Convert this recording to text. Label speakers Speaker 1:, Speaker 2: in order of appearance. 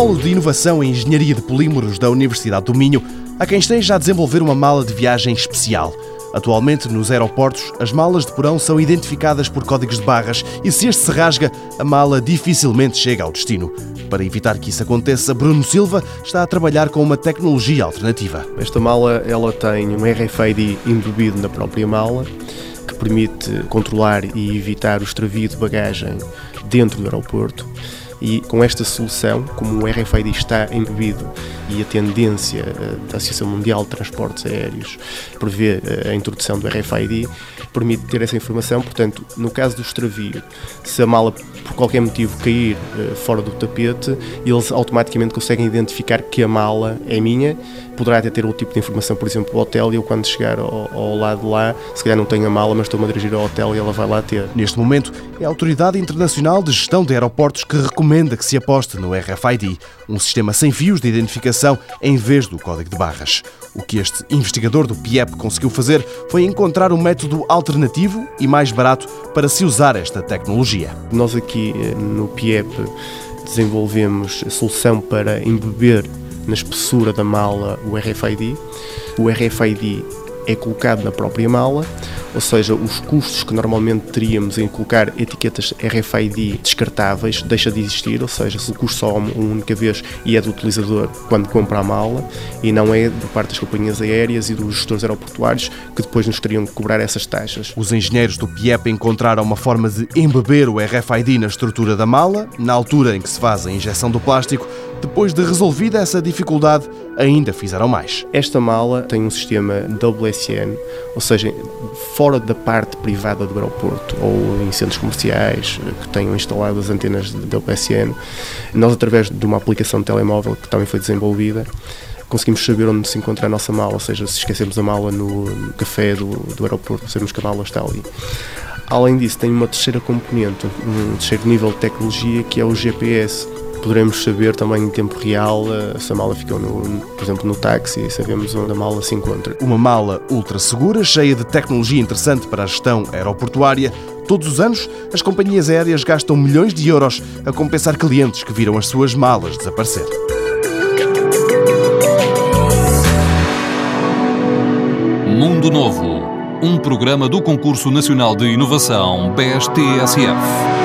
Speaker 1: Polo de Inovação em Engenharia de Polímeros da Universidade do Minho há quem esteja a desenvolver uma mala de viagem especial. Atualmente, nos aeroportos, as malas de porão são identificadas por códigos de barras e se este se rasga, a mala dificilmente chega ao destino. Para evitar que isso aconteça, Bruno Silva está a trabalhar com uma tecnologia alternativa.
Speaker 2: Esta mala ela tem um RFID embebido na própria mala que permite controlar e evitar o extravio de bagagem dentro do aeroporto e com esta solução, como o RFID está embebido e a tendência eh, da Associação Mundial de Transportes Aéreos prevê eh, a introdução do RFID, permite ter essa informação. Portanto, no caso do extravio, se a mala por qualquer motivo cair uh, fora do tapete, eles automaticamente conseguem identificar que a mala é minha. Poderá até ter outro tipo de informação, por exemplo, o hotel, e eu quando chegar ao, ao lado lá, se calhar não tenho a mala, mas estou-me a dirigir ao hotel e ela vai lá ter.
Speaker 1: Neste momento, é a Autoridade Internacional de Gestão de Aeroportos que recomenda que se aposte no RFID, um sistema sem fios de identificação em vez do código de barras. O que este investigador do PIEP conseguiu fazer foi encontrar um método alternativo e mais barato para se usar esta tecnologia.
Speaker 2: Nós aqui eh, no PIEP desenvolvemos a solução para embeber na espessura da mala o RFID. O RFID é colocado na própria mala ou seja, os custos que normalmente teríamos em colocar etiquetas RFID descartáveis deixa de existir, ou seja, se o custo só uma única vez e é do utilizador quando compra a mala e não é por parte das companhias aéreas e dos gestores aeroportuários que depois nos teriam que cobrar essas taxas.
Speaker 1: Os engenheiros do PIEP encontraram uma forma de embeber o RFID na estrutura da mala, na altura em que se faz a injeção do plástico, depois de resolvida essa dificuldade, ainda fizeram mais.
Speaker 2: Esta mala tem um sistema WSN, ou seja, fora da parte privada do aeroporto ou em centros comerciais que tenham instalado as antenas de WSN, nós, através de uma aplicação de telemóvel que também foi desenvolvida, conseguimos saber onde se encontra a nossa mala, ou seja, se esquecemos a mala no café do, do aeroporto, sabemos que a mala está ali. Além disso, tem uma terceira componente, um terceiro nível de tecnologia que é o GPS poderemos saber também em tempo real eh, se a mala ficou, no, por exemplo, no táxi e sabemos onde a mala se encontra.
Speaker 1: Uma mala ultra segura, cheia de tecnologia interessante para a gestão aeroportuária. Todos os anos, as companhias aéreas gastam milhões de euros a compensar clientes que viram as suas malas desaparecer.
Speaker 3: Mundo Novo, um programa do Concurso Nacional de Inovação BSTSF.